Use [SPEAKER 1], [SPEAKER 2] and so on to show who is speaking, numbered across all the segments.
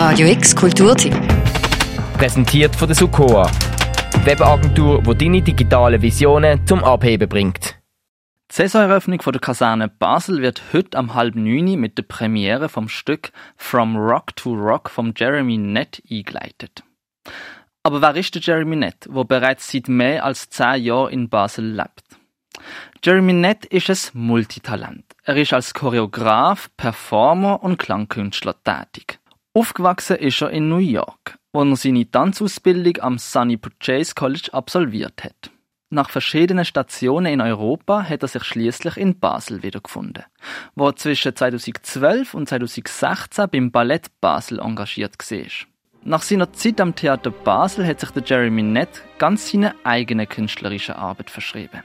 [SPEAKER 1] Radio X Kulturtipp.
[SPEAKER 2] Präsentiert von der Sukoa. Webagentur, die deine digitalen Visionen zum Abheben bringt.
[SPEAKER 3] Die Saisoneröffnung der Kaserne Basel wird heute am halb neun mit der Premiere vom Stück From Rock to Rock von Jeremy Nett eingeleitet. Aber wer ist der Jeremy Nett, der bereits seit mehr als zehn Jahren in Basel lebt? Jeremy Nett ist ein Multitalent. Er ist als Choreograf, Performer und Klangkünstler tätig. Aufgewachsen ist er in New York, wo er seine Tanzausbildung am Sunny Purchase College absolviert hat. Nach verschiedenen Stationen in Europa hat er sich schließlich in Basel wiedergefunden, wo er zwischen 2012 und 2016 beim Ballett Basel engagiert war. Nach seiner Zeit am Theater Basel hat sich der Jeremy Nett ganz seine eigene künstlerische Arbeit verschrieben.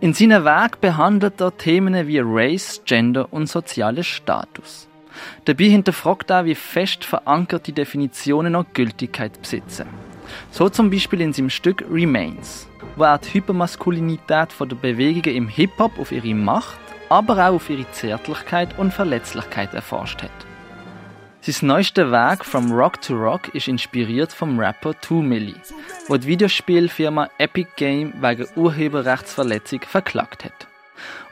[SPEAKER 3] In seinem Werk behandelt er Themen wie Race, Gender und sozialen Status. Dabei hinterfragt er, wie fest verankerte Definitionen noch Gültigkeit besitzen. So zum Beispiel in seinem Stück Remains, wo er die Hypermaskulinität der Bewegungen im Hip-Hop auf ihre Macht, aber auch auf ihre Zärtlichkeit und Verletzlichkeit erforscht hat. Sein neuester Werk From Rock to Rock ist inspiriert vom Rapper 2 Milli, wo die Videospielfirma Epic Game wegen Urheberrechtsverletzung verklagt hat.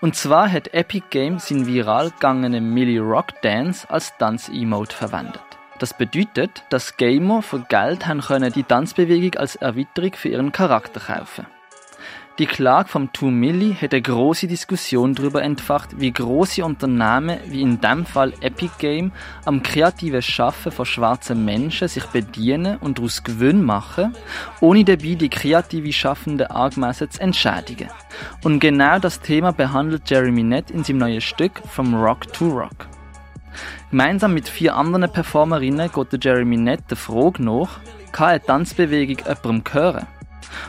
[SPEAKER 3] Und zwar hat Epic Game sein viral gegangenen Milli Rock Dance als Tanz-Emote verwendet. Das bedeutet, dass Gamer für Geld haben können die Tanzbewegung als Erweiterung für ihren Charakter kaufen. Die Klage vom 2 Milli hat eine große Diskussion darüber entfacht, wie große Unternehmen wie in dem Fall Epic Game am kreativen Schaffen von schwarzen Menschen sich bedienen und daraus Gewinn machen, ohne dabei die kreative Schaffende angemessen zu entschädigen. Und genau das Thema behandelt Jeremy Nett in seinem neuen Stück From Rock to Rock. Gemeinsam mit vier anderen Performerinnen geht Jeremy Nett der Frage nach, kann eine Tanzbewegung jemandem gehören?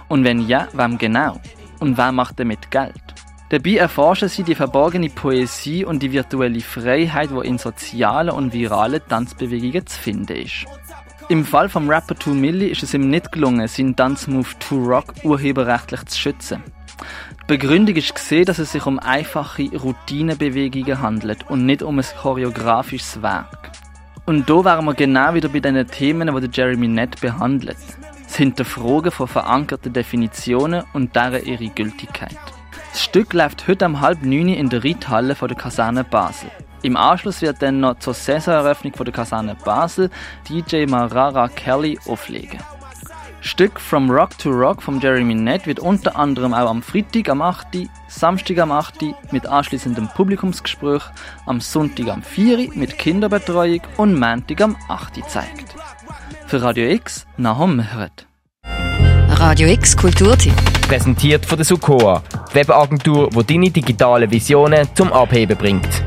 [SPEAKER 3] Und wenn ja, wem genau? Und wer macht damit Geld? Dabei erforschen sie die verborgene Poesie und die virtuelle Freiheit, wo in sozialen und viralen Tanzbewegungen zu finden ist. Im Fall vom Rapper 2 Milli ist es ihm nicht gelungen, seinen Tanzmove To Rock urheberrechtlich zu schützen. Die Begründung ist gesehen, dass es sich um einfache Routinebewegungen handelt und nicht um ein choreografisches Werk. Und da wären wir genau wieder bei den Themen, die Jeremy Nett behandelt das Hinterfragen von verankerten Definitionen und deren ihre Gültigkeit. Das Stück läuft heute um halb neun in der Reithalle der Kaserne Basel. Im Anschluss wird dann noch zur Saisoneröffnung der Kaserne Basel DJ Marara Kelly auflegen. Stück From Rock to Rock von Jeremy Nett wird unter anderem auch am Freitag am 8., Samstag am 8. mit anschließendem Publikumsgespräch, am Sonntag am 4. mit Kinderbetreuung und Montag am 8. gezeigt. Für Radio X, Nahom Mehret.
[SPEAKER 1] Radio X Kulturtipp.
[SPEAKER 2] Präsentiert von der Sukoa. Webagentur, die deine digitalen Visionen zum Abheben bringt.